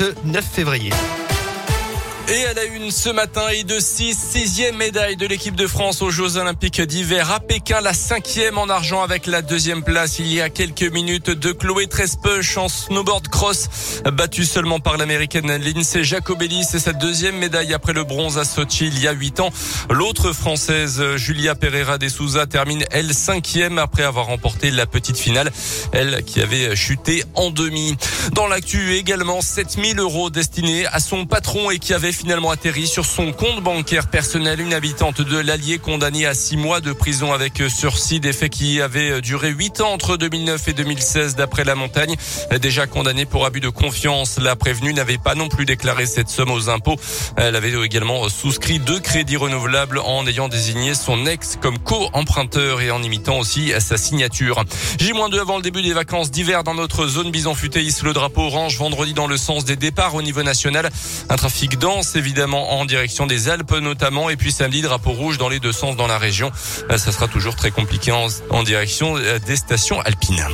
ce 9 février. Et à la une ce matin et de 6, sixième médaille de l'équipe de France aux Jeux Olympiques d'hiver à Pékin, la cinquième en argent avec la deuxième place il y a quelques minutes de Chloé Trespeuch en snowboard cross, battue seulement par l'américaine Lindsay Jacobelli. C'est sa deuxième médaille après le bronze à Sochi il y a huit ans. L'autre française, Julia Pereira de Souza, termine elle cinquième après avoir remporté la petite finale, elle qui avait chuté en demi. Dans l'actu également, 7000 euros destinés à son patron et qui avait finalement atterri sur son compte bancaire personnel. Une habitante de l'Allier condamnée à six mois de prison avec sursis, des faits qui avaient duré huit ans entre 2009 et 2016 d'après la montagne. Déjà condamnée pour abus de confiance, la prévenue n'avait pas non plus déclaré cette somme aux impôts. Elle avait également souscrit deux crédits renouvelables en ayant désigné son ex comme co-emprunteur et en imitant aussi sa signature. J-2 avant le début des vacances d'hiver dans notre zone bison futéis, le drapeau orange vendredi dans le sens des départs au niveau national. Un trafic dense évidemment en direction des Alpes notamment et puis samedi drapeau rouge dans les deux sens dans la région. Euh, ça sera toujours très compliqué en, en direction euh, des stations alpines.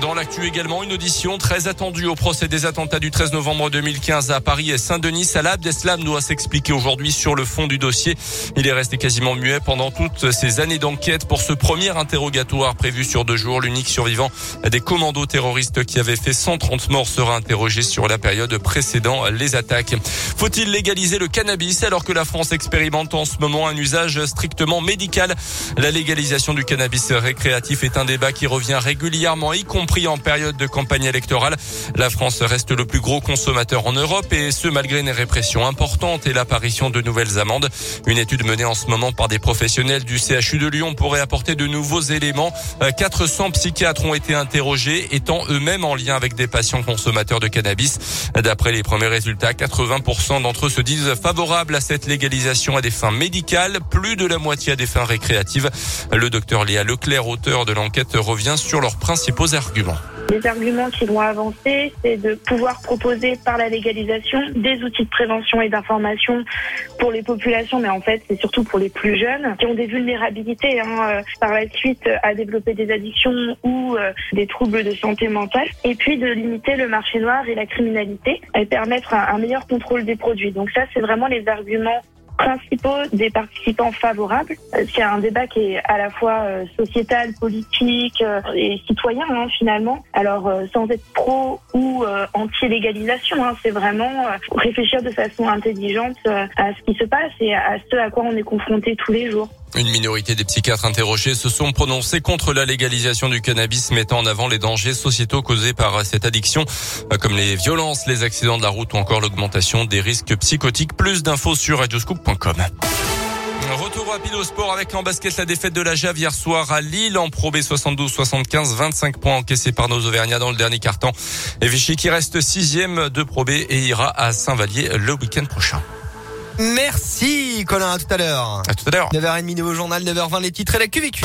Dans l'actu également, une audition très attendue au procès des attentats du 13 novembre 2015 à Paris et Saint-Denis. Salah Abdeslam doit s'expliquer aujourd'hui sur le fond du dossier. Il est resté quasiment muet pendant toutes ces années d'enquête pour ce premier interrogatoire prévu sur deux jours. L'unique survivant des commandos terroristes qui avaient fait 130 morts sera interrogé sur la période précédant les attaques. Faut-il légaliser le cannabis alors que la France expérimente en ce moment un usage strictement médical? La légalisation du cannabis récréatif est un débat qui revient régulièrement, y compris en période de campagne électorale. La France reste le plus gros consommateur en Europe et ce malgré une répression importante et l'apparition de nouvelles amendes. Une étude menée en ce moment par des professionnels du CHU de Lyon pourrait apporter de nouveaux éléments. 400 psychiatres ont été interrogés, étant eux-mêmes en lien avec des patients consommateurs de cannabis. D'après les premiers résultats, 80% d'entre eux se disent favorables à cette légalisation à des fins médicales, plus de la moitié à des fins récréatives. Le docteur Léa Leclerc, auteur de l'enquête, revient sur leurs principaux arguments. Les arguments qui vont avancer, c'est de pouvoir proposer par la légalisation des outils de prévention et d'information pour les populations, mais en fait c'est surtout pour les plus jeunes qui ont des vulnérabilités hein, euh, par la suite à développer des addictions ou euh, des troubles de santé mentale, et puis de limiter le marché noir et la criminalité et permettre un, un meilleur contrôle des produits. Donc ça c'est vraiment les arguments principaux des participants favorables. C'est un débat qui est à la fois euh, sociétal, politique euh, et citoyen hein, finalement. Alors euh, sans être pro ou anti-légalisation, hein, c'est vraiment réfléchir de façon intelligente à ce qui se passe et à ce à quoi on est confronté tous les jours. Une minorité des psychiatres interrogés se sont prononcés contre la légalisation du cannabis, mettant en avant les dangers sociétaux causés par cette addiction, comme les violences, les accidents de la route ou encore l'augmentation des risques psychotiques. Plus d'infos sur radioscoop.com. Retour rapide au sport avec en basket la défaite de la Jave hier soir à Lille en Pro B 72-75, 25 points encaissés par nos Auvergnats dans le dernier carton. Et Vichy qui reste sixième de Pro B et ira à Saint-Vallier le week-end prochain. Merci Colin, à tout à l'heure. À tout à l'heure. 9h30 nouveau journal, 9h20 les titres et la QVQ.